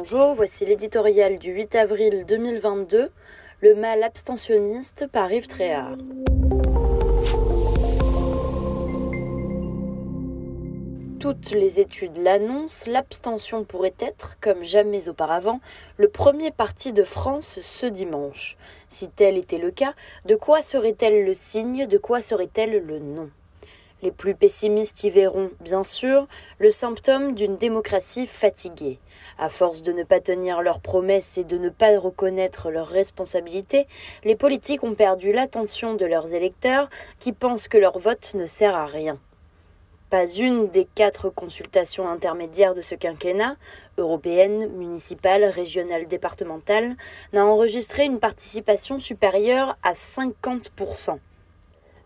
Bonjour, voici l'éditorial du 8 avril 2022, Le mal abstentionniste par Yves Tréhard. Toutes les études l'annoncent, l'abstention pourrait être, comme jamais auparavant, le premier parti de France ce dimanche. Si tel était le cas, de quoi serait-elle le signe, de quoi serait-elle le nom? Les plus pessimistes y verront, bien sûr, le symptôme d'une démocratie fatiguée. À force de ne pas tenir leurs promesses et de ne pas reconnaître leurs responsabilités, les politiques ont perdu l'attention de leurs électeurs qui pensent que leur vote ne sert à rien. Pas une des quatre consultations intermédiaires de ce quinquennat, européenne, municipale, régionale, départementale, n'a enregistré une participation supérieure à 50%.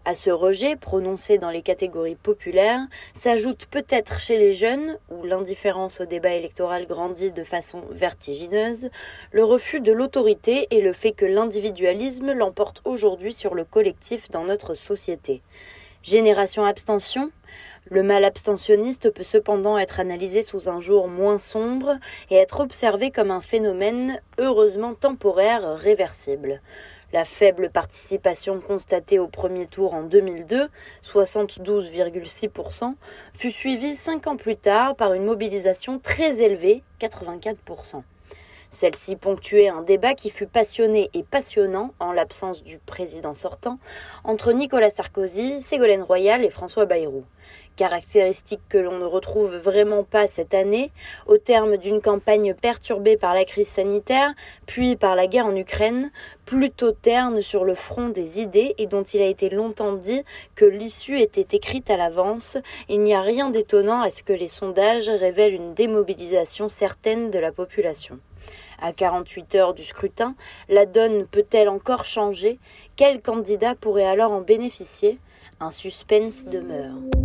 À ce rejet, prononcé dans les catégories populaires, s'ajoute peut-être chez les jeunes, où l'indifférence au débat électoral grandit de façon vertigineuse, le refus de l'autorité et le fait que l'individualisme l'emporte aujourd'hui sur le collectif dans notre société. Génération abstention le mal abstentionniste peut cependant être analysé sous un jour moins sombre et être observé comme un phénomène heureusement temporaire réversible. La faible participation constatée au premier tour en 2002, 72,6%, fut suivie cinq ans plus tard par une mobilisation très élevée, 84%. Celle-ci ponctuait un débat qui fut passionné et passionnant, en l'absence du président sortant, entre Nicolas Sarkozy, Ségolène Royal et François Bayrou caractéristique que l'on ne retrouve vraiment pas cette année, au terme d'une campagne perturbée par la crise sanitaire, puis par la guerre en Ukraine, plutôt terne sur le front des idées et dont il a été longtemps dit que l'issue était écrite à l'avance, il n'y a rien d'étonnant à ce que les sondages révèlent une démobilisation certaine de la population. À 48 heures du scrutin, la donne peut-elle encore changer? Quel candidat pourrait alors en bénéficier? Un suspense demeure.